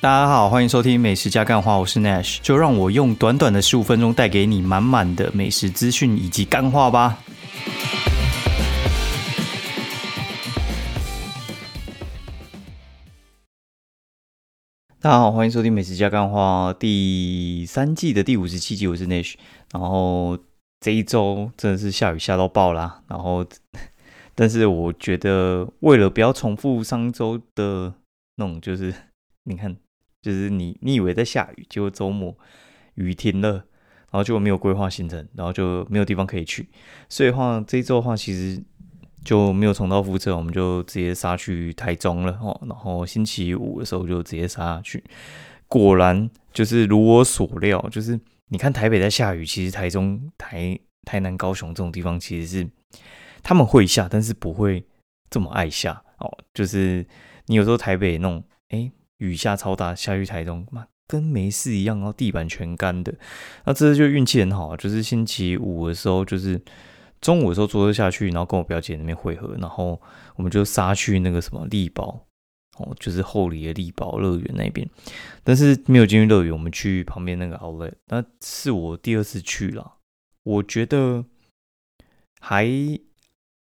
大家好，欢迎收听美食加干话，我是 Nash，就让我用短短的十五分钟带给你满满的美食资讯以及干话吧。大家好，欢迎收听美食加干话第三季的第五十七集，我是 Nash。然后这一周真的是下雨下到爆啦，然后但是我觉得为了不要重复上周的那种，就是你看。就是你，你以为在下雨，结果周末雨停了，然后就没有规划行程，然后就没有地方可以去。所以话这一周的话，其实就没有重蹈覆辙，我们就直接杀去台中了哦。然后星期五的时候就直接杀去，果然就是如我所料，就是你看台北在下雨，其实台中、台台南、高雄这种地方其实是他们会下，但是不会这么爱下哦。就是你有时候台北那种，哎。雨下超大，下去台中，妈跟没事一样，然后地板全干的。那这次就运气很好，就是星期五的时候，就是中午的时候坐车下去，然后跟我表姐那边汇合，然后我们就杀去那个什么力宝哦，就是后里的力宝乐园那边。但是没有进去乐园，我们去旁边那个 Outlet，那是我第二次去了，我觉得还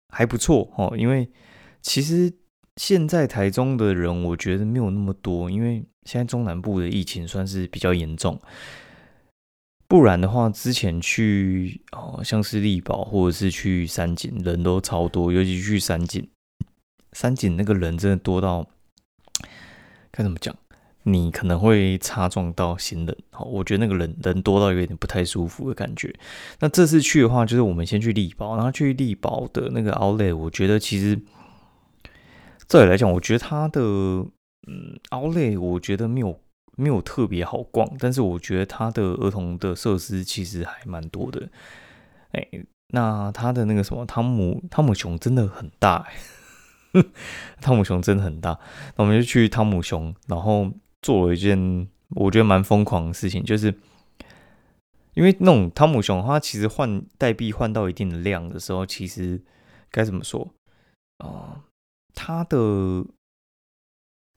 还不错哦，因为其实。现在台中的人，我觉得没有那么多，因为现在中南部的疫情算是比较严重。不然的话，之前去哦，像是力宝或者是去三井，人都超多，尤其去三井，三井那个人真的多到该怎么讲？你可能会擦撞到行人。好，我觉得那个人人多到有点不太舒服的感觉。那这次去的话，就是我们先去力宝，然后去力宝的那个 Outlet，我觉得其实。这里来讲，我觉得它的嗯奥莱，我觉得没有没有特别好逛，但是我觉得它的儿童的设施其实还蛮多的。哎，那它的那个什么汤姆汤姆熊真的很大，汤姆熊真的很大。那我们就去汤姆熊，然后做了一件我觉得蛮疯狂的事情，就是因为那种汤姆熊，它其实换代币换到一定的量的时候，其实该怎么说啊？他的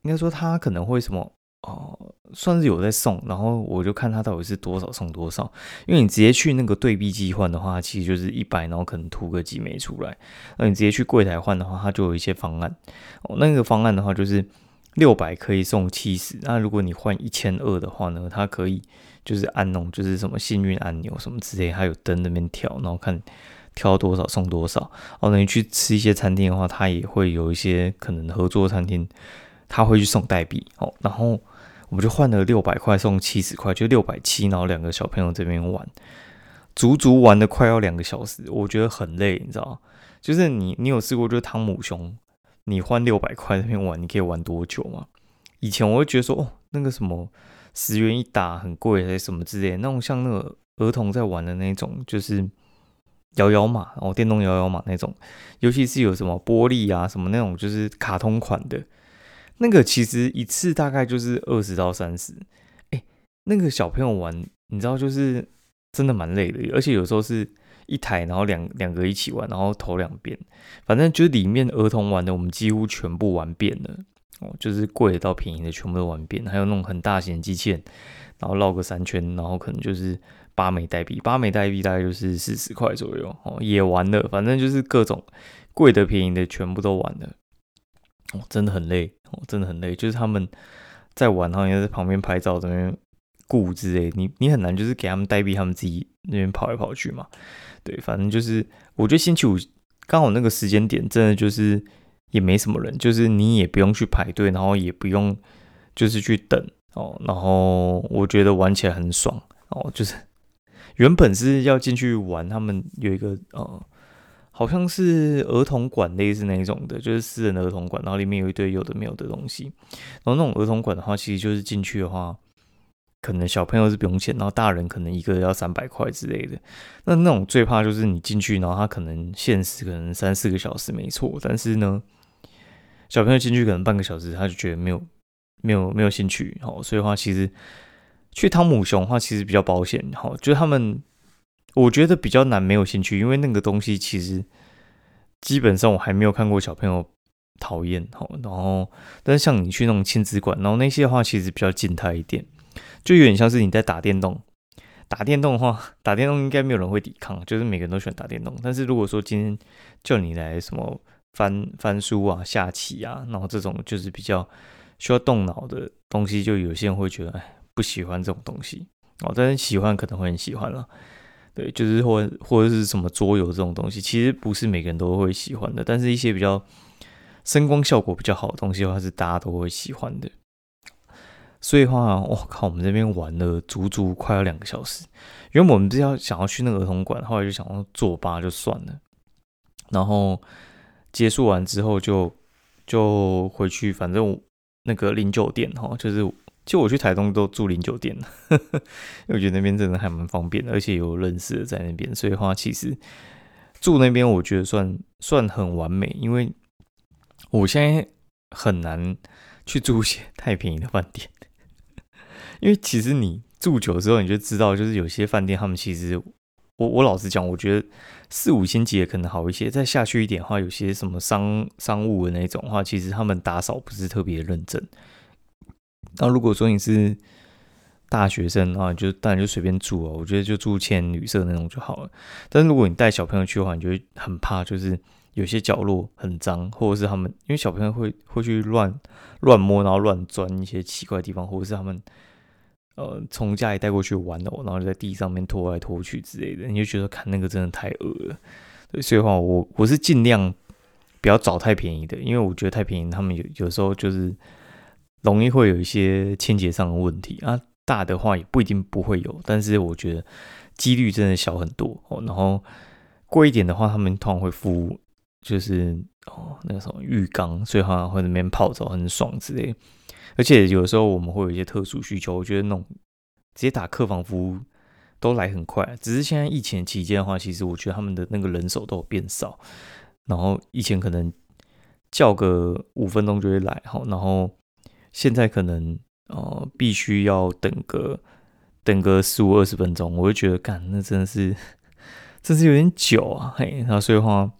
应该说他可能会什么哦，算是有在送，然后我就看他到底是多少送多少。因为你直接去那个对币机换的话，其实就是一百，然后可能吐个几枚出来。那你直接去柜台换的话，它就有一些方案。哦，那个方案的话就是六百可以送七十。那如果你换一千二的话呢，它可以就是按那种就是什么幸运按钮什么之类，还有灯那边跳，然后看。挑多少送多少哦，那你去吃一些餐厅的话，他也会有一些可能合作餐厅，他会去送代币哦。然后我们就换了六百块送七十块，就六百七，然后两个小朋友这边玩，足足玩了快要两个小时，我觉得很累，你知道就是你你有试过就是汤姆熊，你换六百块那边玩，你可以玩多久吗？以前我会觉得说哦，那个什么十元一打很贵还是什么之类，那种像那个儿童在玩的那种，就是。摇摇马哦，电动摇摇马那种，尤其是有什么玻璃啊，什么那种就是卡通款的，那个其实一次大概就是二十到三十。哎，那个小朋友玩，你知道就是真的蛮累的，而且有时候是一台，然后两两个一起玩，然后投两遍，反正就是里面儿童玩的，我们几乎全部玩遍了。哦，就是贵的到便宜的全部都玩遍，还有那种很大型的机器人，然后绕个三圈，然后可能就是。八枚代币，八枚代币大概就是四十块左右哦，也玩了，反正就是各种贵的、便宜的全部都玩了。哦，真的很累，哦，真的很累。就是他们在玩，然后也在旁边拍照，这边顾之类，你你很难就是给他们代币，他们自己那边跑来跑去嘛。对，反正就是我觉得星期五刚好那个时间点，真的就是也没什么人，就是你也不用去排队，然后也不用就是去等哦，然后我觉得玩起来很爽哦，就是。原本是要进去玩，他们有一个呃，好像是儿童馆类似那一种的，就是私人的儿童馆，然后里面有一堆有的没有的东西。然后那种儿童馆的话，其实就是进去的话，可能小朋友是不用钱，然后大人可能一个要三百块之类的。那那种最怕就是你进去，然后他可能限时可能三四个小时没错，但是呢，小朋友进去可能半个小时他就觉得没有没有没有兴趣，好，所以的话其实。去汤姆熊的话，其实比较保险，哈，就是他们，我觉得比较难没有兴趣，因为那个东西其实基本上我还没有看过小朋友讨厌哦。然后，但是像你去那种亲子馆，然后那些的话其实比较静态一点，就有点像是你在打电动。打电动的话，打电动应该没有人会抵抗，就是每个人都喜欢打电动。但是如果说今天叫你来什么翻翻书啊、下棋啊，然后这种就是比较需要动脑的东西，就有些人会觉得哎不喜欢这种东西哦。但是喜欢可能会很喜欢了，对，就是或或者是什么桌游这种东西，其实不是每个人都会喜欢的。但是一些比较声光效果比较好的东西的话，是大家都会喜欢的。所以话，我靠，我们这边玩了足足快要两个小时。原本我们是要想要去那个儿童馆，后来就想要坐吧就算了。然后结束完之后，就就回去，反正那个零酒店哈，就是就我去台东都住零酒店，因为我觉得那边真的还蛮方便的，而且有认识的在那边。所以话，其实住那边我觉得算算很完美，因为我现在很难去住一些太便宜的饭店。因为其实你住久之后，你就知道，就是有些饭店他们其实，我我老实讲，我觉得四五星级也可能好一些。再下去一点的话，有些什么商商务的那种话，其实他们打扫不是特别认真。那如果说你是大学生啊，就当然就随便住哦，我觉得就住千旅社那种就好了。但是如果你带小朋友去的话，你就会很怕，就是有些角落很脏，或者是他们因为小朋友会会去乱乱摸，然后乱钻一些奇怪的地方，或者是他们。呃，从家里带过去玩的，然后就在地上面拖来拖去之类的，你就觉得看那个真的太恶了。所以话，我我是尽量不要找太便宜的，因为我觉得太便宜，他们有有时候就是容易会有一些清洁上的问题啊。大的话也不一定不会有，但是我觉得几率真的小很多哦。然后贵一点的话，他们通常会敷就是哦那个什么浴缸，所以好像会那边泡澡很爽之类。而且有时候我们会有一些特殊需求，我觉得那种直接打客房服务都来很快。只是现在疫情期间的话，其实我觉得他们的那个人手都有变少。然后以前可能叫个五分钟就会来，好，然后现在可能呃必须要等个等个十五二十分钟，我就觉得干那真的是 真是有点久啊，嘿，然后所以话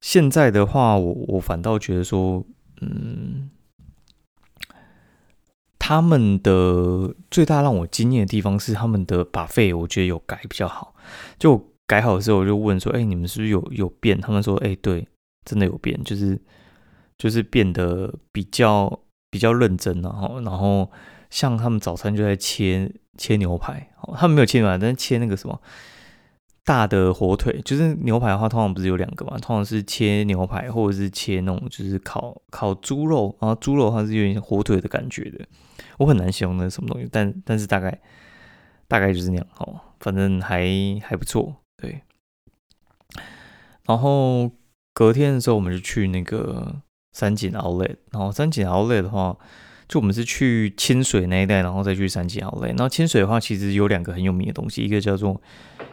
现在的话，我我反倒觉得说，嗯。他们的最大让我惊艳的地方是他们的把费，我觉得有改比较好。就改好的时候，我就问说：“哎，你们是不是有有变？”他们说：“哎，对，真的有变，就是就是变得比较比较认真然后然后像他们早餐就在切切牛排，他们没有切牛排，但是切那个什么。大的火腿就是牛排的话，通常不是有两个嘛？通常是切牛排，或者是切那种就是烤烤猪肉，然后猪肉它是有点火腿的感觉的。我很难形容那什么东西，但但是大概大概就是那样哦，反正还还不错，对。然后隔天的时候，我们就去那个三井奥莱然后三井奥莱的话。就我们是去清水那一带，然后再去三井奥莱。然后清水的话，其实有两个很有名的东西，一个叫做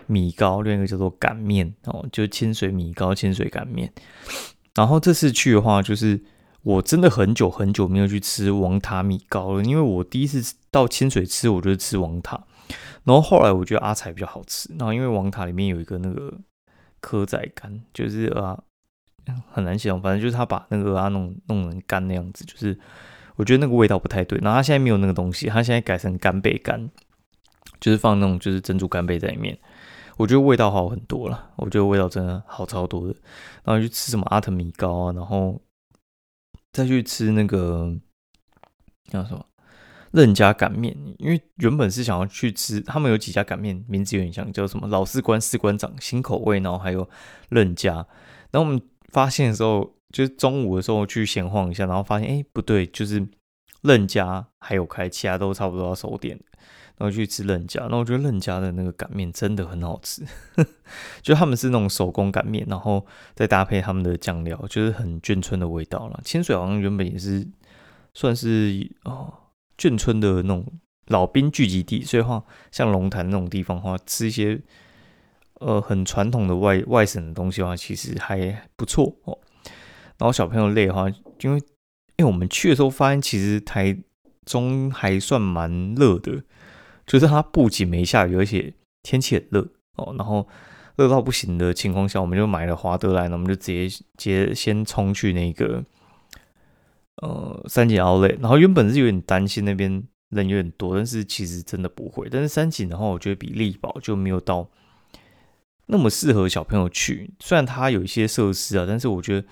米糕，另一个叫做擀面哦，就清水米糕、清水擀面。然后这次去的话，就是我真的很久很久没有去吃王塔米糕了，因为我第一次到清水吃，我就是吃王塔。然后后来我觉得阿财比较好吃，然后因为王塔里面有一个那个蚵仔干，就是啊很难形容，反正就是他把那个啊弄弄成干那样子，就是。我觉得那个味道不太对，然后他现在没有那个东西，他现在改成干贝干，就是放那种就是珍珠干贝在里面，我觉得味道好很多了，我觉得味道真的好超多的。然后去吃什么阿特米糕啊，然后再去吃那个叫什么任家擀面，因为原本是想要去吃，他们有几家擀面名字有点像，叫什么老士官士官长新口味，然后还有任家，然后我们发现的时候。就是中午的时候去闲晃一下，然后发现哎不对，就是任家还有开，其他都差不多要收店，然后去吃任家。那我觉得任家的那个擀面真的很好吃，就他们是那种手工擀面，然后再搭配他们的酱料，就是很眷村的味道了。清水好像原本也是算是哦眷村的那种老兵聚集地，所以话像龙潭那种地方的话，吃一些呃很传统的外外省的东西的话，其实还不错哦。然后小朋友累的话，因为因为我们去的时候发现，其实台中还算蛮热的，就是它不仅没下雨，而且天气很热哦。然后热到不行的情况下，我们就买了华德兰，我们就直接直接先冲去那个呃三井奥莱。然后原本是有点担心那边人有点多，但是其实真的不会。但是三井的话，我觉得比力宝就没有到那么适合小朋友去。虽然它有一些设施啊，但是我觉得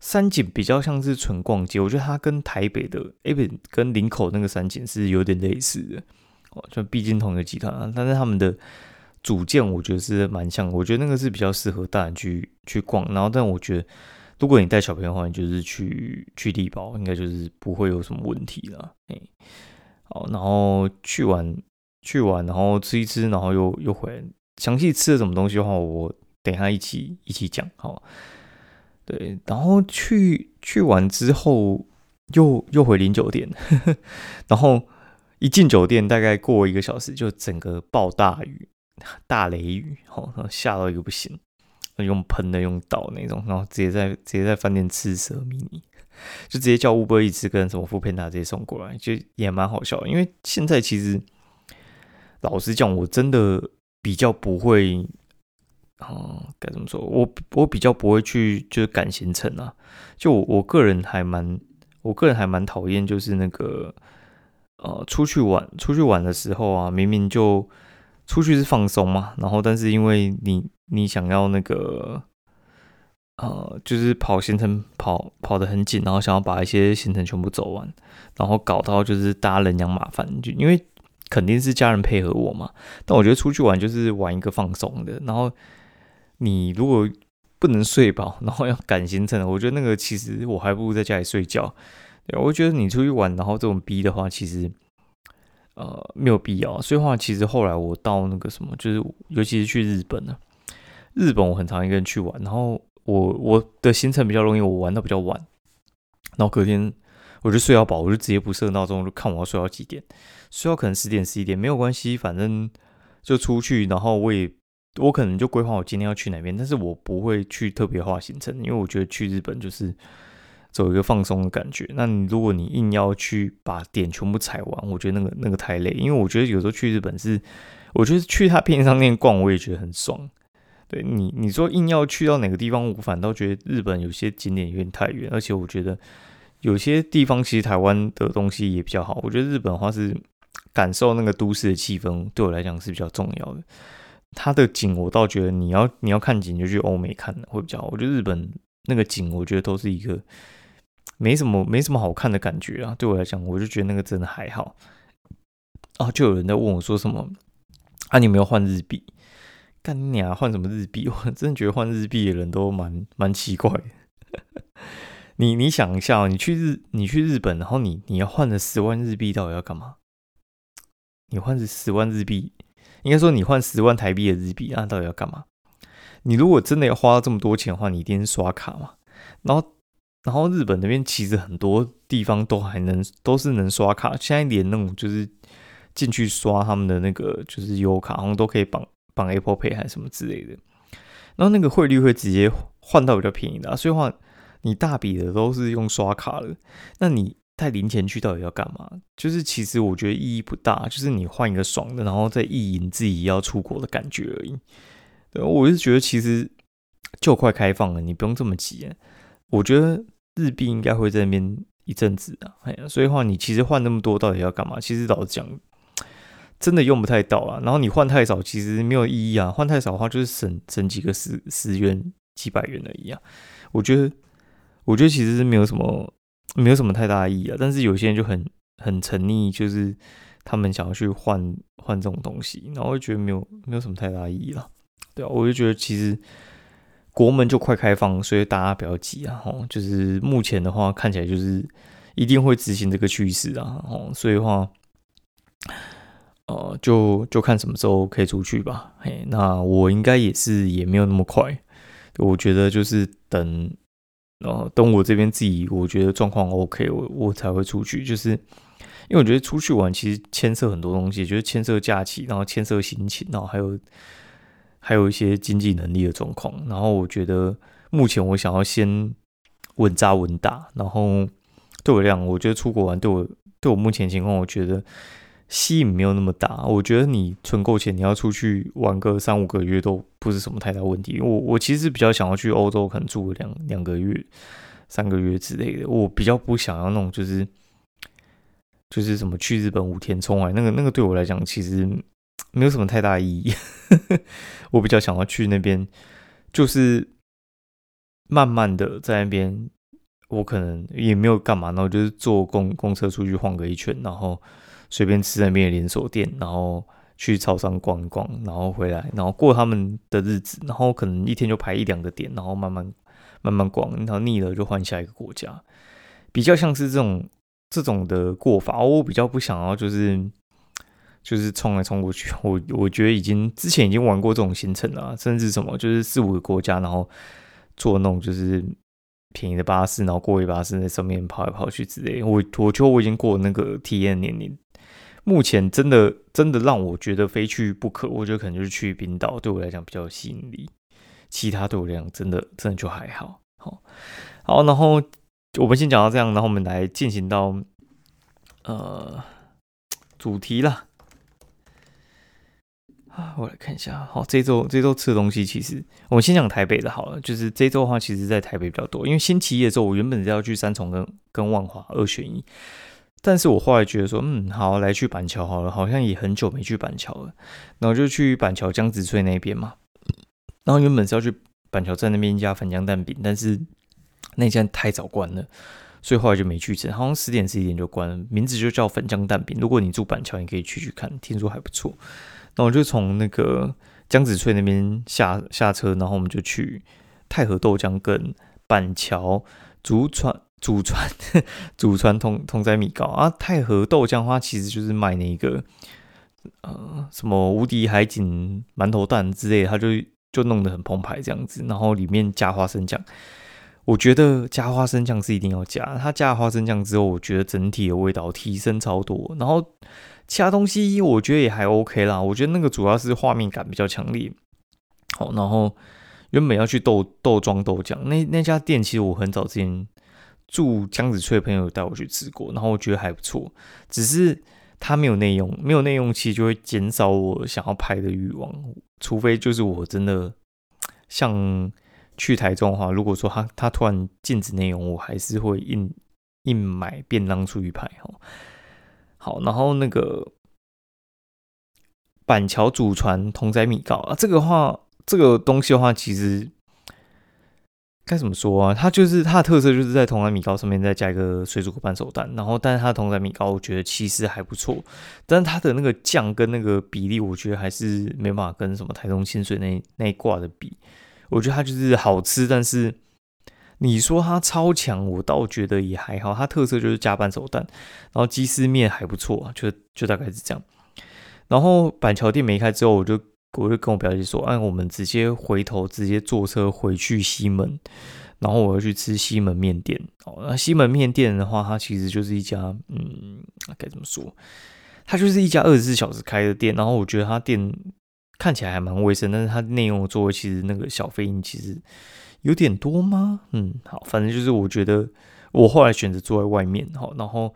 三井比较像是纯逛街。我觉得它跟台北的哎不跟林口那个三井是有点类似的哦，就毕竟同一个集团啊，但是他们的。组件我觉得是蛮像，我觉得那个是比较适合大人去去逛。然后，但我觉得如果你带小朋友的话，你就是去去地堡，应该就是不会有什么问题了。哎，好，然后去玩去玩，然后吃一吃，然后又又回来。详细吃了什么东西的话，我等下一起一起讲。好，对，然后去去完之后，又又回林酒店，呵 呵然后一进酒店，大概过一个小时，就整个暴大雨。大雷雨，哦，下到一个不行，用喷的，用倒那种，然后直接在直接在饭店吃蛇迷你，就直接叫乌波一吃跟什么副片达直接送过来，就也蛮好笑。因为现在其实老实讲，我真的比较不会，啊，该怎么说？我我比较不会去就是赶行程啊。就我我个人还蛮，我个人还蛮讨厌就是那个呃出去玩出去玩的时候啊，明明就。出去是放松嘛，然后但是因为你你想要那个呃，就是跑行程跑跑得很紧，然后想要把一些行程全部走完，然后搞到就是大家人仰马翻，就因为肯定是家人配合我嘛。但我觉得出去玩就是玩一个放松的，然后你如果不能睡饱，然后要赶行程，我觉得那个其实我还不如在家里睡觉。对，我觉得你出去玩，然后这种逼的话，其实。呃，没有必要。所以话，其实后来我到那个什么，就是尤其是去日本呢，日本我很常一个人去玩。然后我我的行程比较容易，我玩到比较晚，然后隔天我就睡到饱，我就直接不设闹钟，就看我要睡到几点，睡到可能十点十一点没有关系，反正就出去。然后我也我可能就规划我今天要去哪边，但是我不会去特别化行程，因为我觉得去日本就是。走一个放松的感觉。那你如果你硬要去把点全部踩完，我觉得那个那个太累。因为我觉得有时候去日本是，我觉得去他便利商店逛，我也觉得很爽。对你，你说硬要去到哪个地方，我反倒觉得日本有些景点有点太远。而且我觉得有些地方其实台湾的东西也比较好。我觉得日本的话是感受那个都市的气氛，对我来讲是比较重要的。它的景我倒觉得你要你要看景就去欧美看会比较好。我觉得日本那个景，我觉得都是一个。没什么，没什么好看的感觉啊！对我来讲，我就觉得那个真的还好。啊，就有人在问我说什么啊？你有没有换日币？干你啊！换什么日币？我真的觉得换日币的人都蛮蛮奇怪。你你想一下，你去日你去日本，然后你你要换了十万日币，到底要干嘛？你换十万日币，应该说你换十万台币的日币，那到底要干嘛？你如果真的要花这么多钱的话，你一定是刷卡嘛？然后。然后日本那边其实很多地方都还能都是能刷卡，现在连那种就是进去刷他们的那个就是优卡，好像都可以绑绑 Apple Pay 还是什么之类的。然后那个汇率会直接换到比较便宜的，所以话你大笔的都是用刷卡了，那你带零钱去到底要干嘛？就是其实我觉得意义不大，就是你换一个爽的，然后再意淫自己要出国的感觉而已。对，我是觉得其实就快开放了，你不用这么急。我觉得日币应该会在那边一阵子啊，哎呀，所以话你其实换那么多到底要干嘛？其实老实讲，真的用不太到啊。然后你换太少，其实没有意义啊。换太少的话，就是省省几个十十元、几百元而已啊。我觉得，我觉得其实是没有什么，没有什么太大意义啊。但是有些人就很很沉溺，就是他们想要去换换这种东西，然后就觉得没有没有什么太大意义了。对啊，我就觉得其实。国门就快开放，所以大家不要急啊！哦，就是目前的话，看起来就是一定会执行这个趋势啊！哦，所以话，呃，就就看什么时候可以出去吧。嘿，那我应该也是也没有那么快，我觉得就是等，呃，等我这边自己我觉得状况 OK，我我才会出去。就是因为我觉得出去玩其实牵涉很多东西，就是牵涉假期，然后牵涉心情，然后还有。还有一些经济能力的状况，然后我觉得目前我想要先稳扎稳打，然后对我来讲，我觉得出国玩对我对我目前情况，我觉得吸引没有那么大。我觉得你存够钱，你要出去玩个三五个月都不是什么太大问题。我我其实比较想要去欧洲，可能住两两个月、三个月之类的。我比较不想要那种就是就是什么去日本五天冲来，那个那个对我来讲其实没有什么太大意义。我比较想要去那边，就是慢慢的在那边。我可能也没有干嘛，然后就是坐公公车出去晃个一圈，然后随便吃那边的连锁店，然后去超商逛一逛，然后回来，然后过他们的日子，然后可能一天就排一两个点，然后慢慢慢慢逛，然后腻了就换下一个国家，比较像是这种这种的过法。我比较不想要就是就是冲来冲过去，我我觉得已经之前已经玩过这种行程了，甚至什么就是四五个国家，然后做那种就是。便宜的巴士，然后过一巴士在上面跑来跑去之类。我我觉得我已经过那个体验年龄。目前真的真的让我觉得非去不可，我觉得可能就是去冰岛，对我来讲比较有吸引力。其他对我来讲真的真的就还好。好，好，然后我们先讲到这样，然后我们来进行到呃主题了。啊，我来看一下。好，这周这周吃的东西，其实我们先讲台北的好了。就是这周的话，其实在台北比较多，因为星期一的时候，我原本是要去三重跟跟万华二选一，但是我后来觉得说，嗯，好，来去板桥好了，好像也很久没去板桥了，然后就去板桥江子翠那边嘛。然后原本是要去板桥站那边一家粉浆蛋饼，但是那家太早关了，所以后来就没去吃，好像十点十一点就关了，名字就叫粉浆蛋饼。如果你住板桥，你可以去去看，听说还不错。那我就从那个江子翠那边下下车，然后我们就去太和豆浆跟板桥祖传祖传 祖传通通仔米糕啊。太和豆浆花其实就是卖那个呃什么无敌海景馒头蛋之类，它就就弄得很澎湃这样子，然后里面加花生酱。我觉得加花生酱是一定要加，它加了花生酱之后，我觉得整体的味道提升超多，然后。其他东西我觉得也还 OK 啦，我觉得那个主要是画面感比较强烈。好，然后原本要去豆豆庄豆浆那那家店，其实我很早之前住江子翠的朋友带我去吃过，然后我觉得还不错。只是它没有内容，没有内容其实就会减少我想要拍的欲望。除非就是我真的像去台中的话，如果说他他突然禁止内容，我还是会硬硬买便当出去拍哈。好，然后那个板桥祖传同仔米糕啊，这个话，这个东西的话，其实该怎么说啊？它就是它的特色，就是在铜仔米糕上面再加一个水煮半熟蛋。然后，但是它的同仔米糕，我觉得其实还不错。但是它的那个酱跟那个比例，我觉得还是没办法跟什么台中清水那那一挂的比。我觉得它就是好吃，但是。你说它超强，我倒觉得也还好。它特色就是加半熟蛋，然后鸡丝面还不错，就就大概是这样。然后板桥店没开之后，我就我就跟我表姐说，哎，我们直接回头直接坐车回去西门，然后我要去吃西门面店。哦，那西门面店的话，它其实就是一家，嗯，该怎么说？它就是一家二十四小时开的店。然后我觉得它店看起来还蛮卫生，但是它内用的座位其实那个小飞鹰其实。有点多吗？嗯，好，反正就是我觉得我后来选择坐在外面，好，然后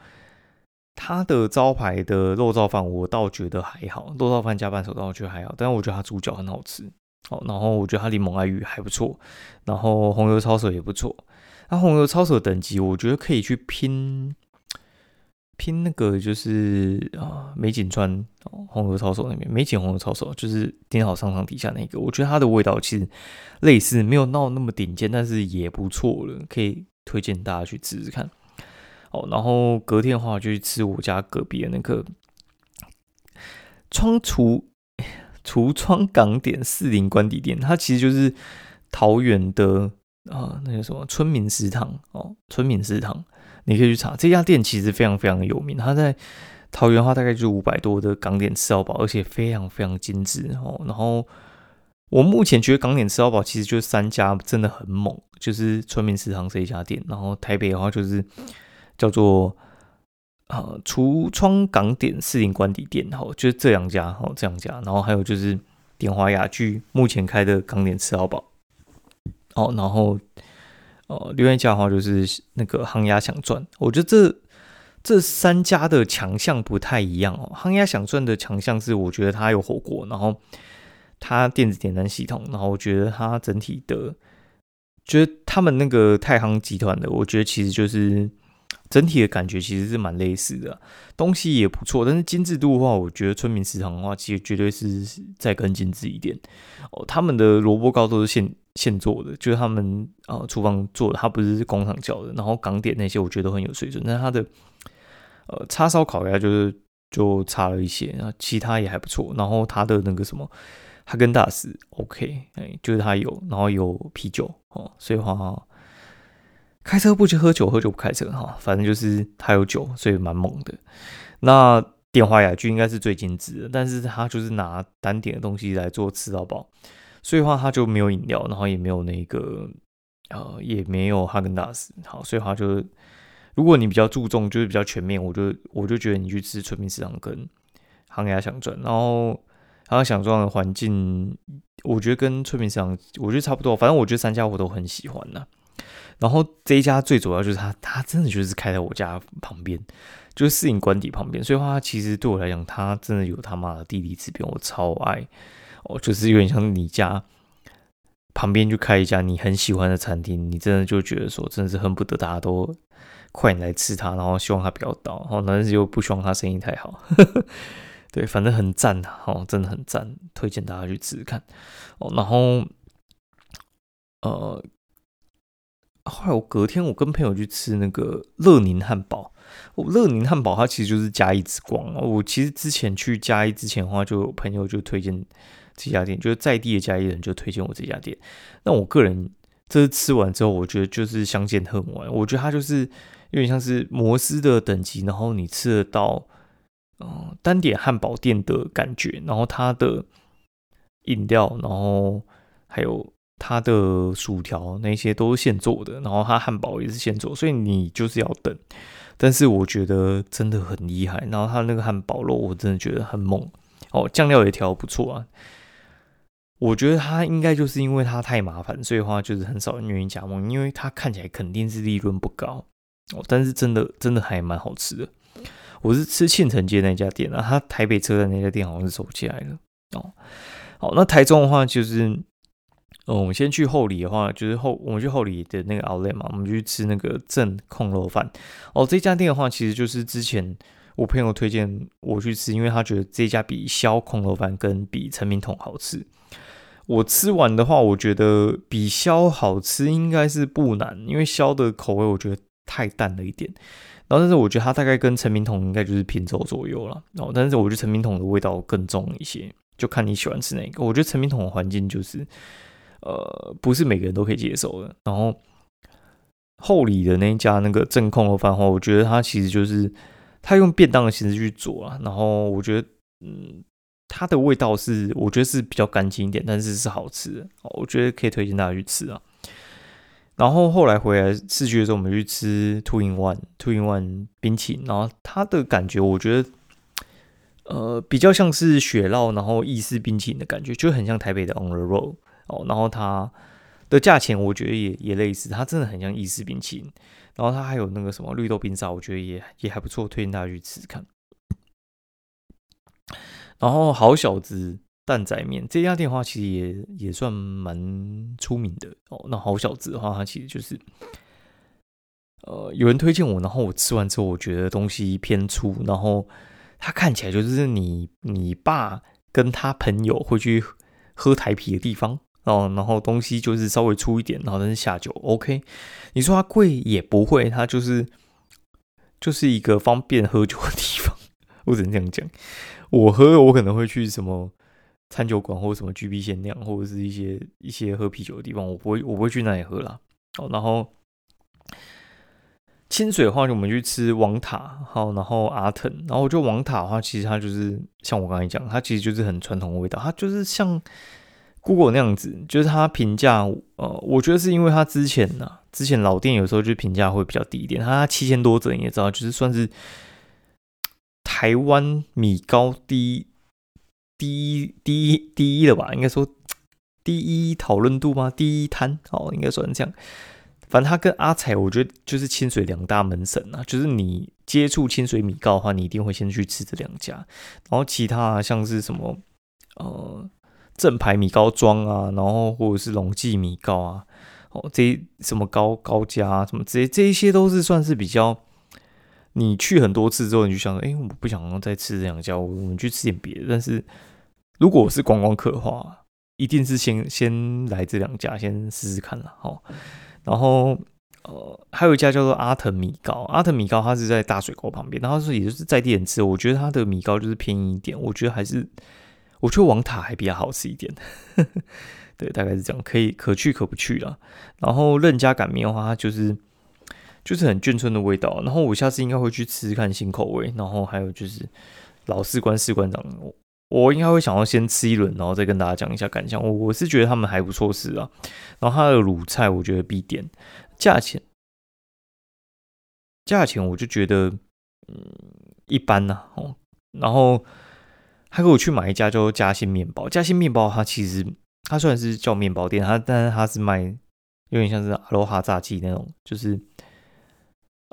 他的招牌的肉燥饭我倒觉得还好，肉燥饭加半熟蛋我觉得还好，但是我觉得它猪脚很好吃，哦，然后我觉得它柠檬爱玉还不错，然后红油抄手也不错，那红油抄手等级我觉得可以去拼。拼那个就是啊，美景川哦红油抄手那边，美景红油抄手就是顶好商场底下那个，我觉得它的味道其实类似，没有闹那么顶尖，但是也不错了，可以推荐大家去吃吃看。哦，然后隔天的话就去吃我家隔壁的那个窗橱橱窗港点四零官邸店，它其实就是桃园的啊，那个什么村民食堂哦，村民食堂。你可以去查这家店，其实非常非常有名。它在桃园话大概就五百多的港点吃到饱，而且非常非常精致哦。然后我目前觉得港点吃到饱其实就三家真的很猛，就是村民食堂这一家店。然后台北的话就是叫做呃橱窗港点四零官邸店，哦，就是这两家哦这两家。然后还有就是点华雅居目前开的港点吃到饱哦，然后。哦，另外一家的话就是那个夯鸭想赚，我觉得这这三家的强项不太一样哦。夯鸭想赚的强项是，我觉得它有火锅，然后它电子点单系统，然后我觉得它整体的，觉得他们那个太行集团的，我觉得其实就是整体的感觉其实是蛮类似的，东西也不错，但是精致度的话，我觉得村民食堂的话，其实绝对是再更精致一点哦。他们的萝卜糕都是现现做的，就是他们啊厨房做的，它不是工厂叫的。然后港点那些，我觉得都很有水准，但是它的。呃，叉烧烤鸭就是就差了一些，然后其他也还不错。然后它的那个什么哈根达斯，OK，哎，就是它有，然后有啤酒哦，所以话开车不去喝酒，喝酒不开车哈，反正就是他有酒，所以蛮猛的。那电话雅居应该是最精致的，但是他就是拿单点的东西来做吃到饱，所以话他就没有饮料，然后也没有那个呃，也没有哈根达斯，好，所以话就。如果你比较注重，就是比较全面，我就我就觉得你去吃村民市场跟行牙想赚，然后他想赚的环境，我觉得跟村民市场我觉得差不多，反正我觉得三家我都很喜欢呐。然后这一家最主要就是他，他真的就是开在我家旁边，就是四营官邸旁边，所以话其实对我来讲，他真的有他妈的地理之便，我超爱哦，就是有点像你家旁边就开一家你很喜欢的餐厅，你真的就觉得说，真的是恨不得大家都。快点来吃它，然后希望它不要倒，然后但是又不希望它生意太好，对，反正很赞呐，哦，真的很赞，推荐大家去吃看哦。然后，呃，后来我隔天我跟朋友去吃那个乐宁汉堡，哦，乐宁汉堡它其实就是嘉义之光。我其实之前去嘉义之前的话，就有朋友就推荐这家店，就是在地的嘉义人就推荐我这家店。那我个人这次吃完之后，我觉得就是相见恨晚，我觉得它就是。有点像是摩斯的等级，然后你吃得到，嗯，单点汉堡店的感觉，然后它的饮料，然后还有它的薯条那些都是现做的，然后它汉堡也是现做，所以你就是要等。但是我觉得真的很厉害，然后它那个汉堡肉我真的觉得很猛哦，酱料也调不错啊。我觉得它应该就是因为它太麻烦，所以话就是很少人愿意加盟，因为它看起来肯定是利润不高。哦，但是真的真的还蛮好吃的。我是吃庆城街那家店啊，它台北车站那家店好像是走起来了。哦，好，那台中的话就是，嗯，我们先去后里的话，就是后我们去后里的那个 Outlet 嘛，我们去吃那个正控肉饭。哦，这家店的话，其实就是之前我朋友推荐我去吃，因为他觉得这家比肖控肉饭跟比陈明统好吃。我吃完的话，我觉得比肖好吃应该是不难，因为肖的口味我觉得。太淡了一点，然后但是我觉得它大概跟陈明统应该就是平手左右了，然后但是我觉得陈明统的味道更重一些，就看你喜欢吃哪个。我觉得陈明统的环境就是，呃，不是每个人都可以接受的。然后后里的那一家那个正控的饭话，我觉得它其实就是他用便当的形式去做啊，然后我觉得嗯，它的味道是我觉得是比较干净一点，但是是好吃的，我觉得可以推荐大家去吃啊。然后后来回来市区的时候，我们去吃 Two in One Two in One 冰淇淋，然后它的感觉我觉得，呃，比较像是雪酪，然后意式冰淇淋的感觉，就很像台北的 On the Road 哦。然后它的价钱我觉得也也类似，它真的很像意式冰淇淋。然后它还有那个什么绿豆冰沙，我觉得也也还不错，推荐大家去吃吃看。然后好小子。蛋仔面这家店的话，其实也也算蛮出名的哦。那好小子的话，它其实就是，呃，有人推荐我，然后我吃完之后，我觉得东西偏粗，然后它看起来就是你你爸跟他朋友会去喝台啤的地方哦。然后东西就是稍微粗一点，然后但是下酒 OK。你说它贵也不会，它就是就是一个方便喝酒的地方。我只能这样讲，我喝我可能会去什么。餐酒馆或者什么 GB 限量，或者是一些一些喝啤酒的地方，我不会我不会去那里喝啦。哦，然后清水的话，就我们去吃王塔，好，然后阿腾，然后我觉得王塔的话，其实它就是像我刚才讲，它其实就是很传统的味道，它就是像 Google 那样子，就是它评价，呃，我觉得是因为它之前呢，之前老店有时候就评价会比较低一点，它七千多折你也知道，就是算是台湾米糕低。第一、第一、第一了吧？应该说第一讨论度吗？第一摊哦，应该算这样。反正他跟阿彩，我觉得就是清水两大门神啊。就是你接触清水米糕的话，你一定会先去吃这两家。然后其他像是什么呃正牌米糕庄啊，然后或者是龙记米糕啊，哦这什么高高家什么这些这一些都是算是比较。你去很多次之后，你就想说，哎，我不想再吃这两家，我们去吃点别的。但是如果我是观光客的话，一定是先 先来这两家，先试试看了，好。然后呃，还有一家叫做阿腾米糕，阿腾米糕它是在大水沟旁边，然后是也就是在地人吃，我觉得它的米糕就是便宜一点，我觉得还是我觉得王塔还比较好吃一点，对，大概是这样，可以可去可不去了。然后任家擀面的话，它就是。就是很眷村的味道，然后我下次应该会去吃看新口味，然后还有就是老士官士官长，我我应该会想要先吃一轮，然后再跟大家讲一下感想。我我是觉得他们还不错吃啊，然后它的卤菜我觉得必点，价钱价钱我就觉得嗯一般呐哦，然后他给我去买一家叫嘉兴面包，嘉兴面包它其实它虽然是叫面包店，它但是它是卖有点像是阿罗哈炸鸡那种，就是。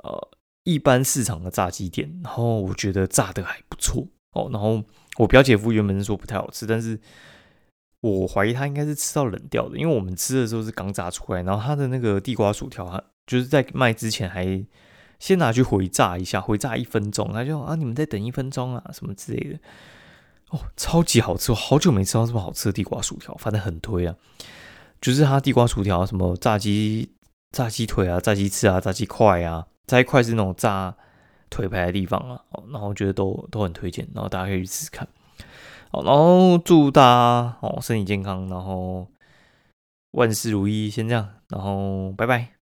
呃，一般市场的炸鸡店，然后我觉得炸的还不错哦。然后我表姐夫原本是说不太好吃，但是我怀疑他应该是吃到冷掉的，因为我们吃的时候是刚炸出来，然后他的那个地瓜薯条，他就是在卖之前还先拿去回炸一下，回炸一分钟，他就啊你们再等一分钟啊什么之类的，哦，超级好吃，我好久没吃到这么好吃的地瓜薯条，反正很推啊，就是他地瓜薯条，什么炸鸡、炸鸡腿啊、炸鸡翅啊、炸鸡块啊。在一块是那种炸腿排的地方啊，哦，然后觉得都都很推荐，然后大家可以去试试看，好，然后祝大家哦身体健康，然后万事如意，先这样，然后拜拜。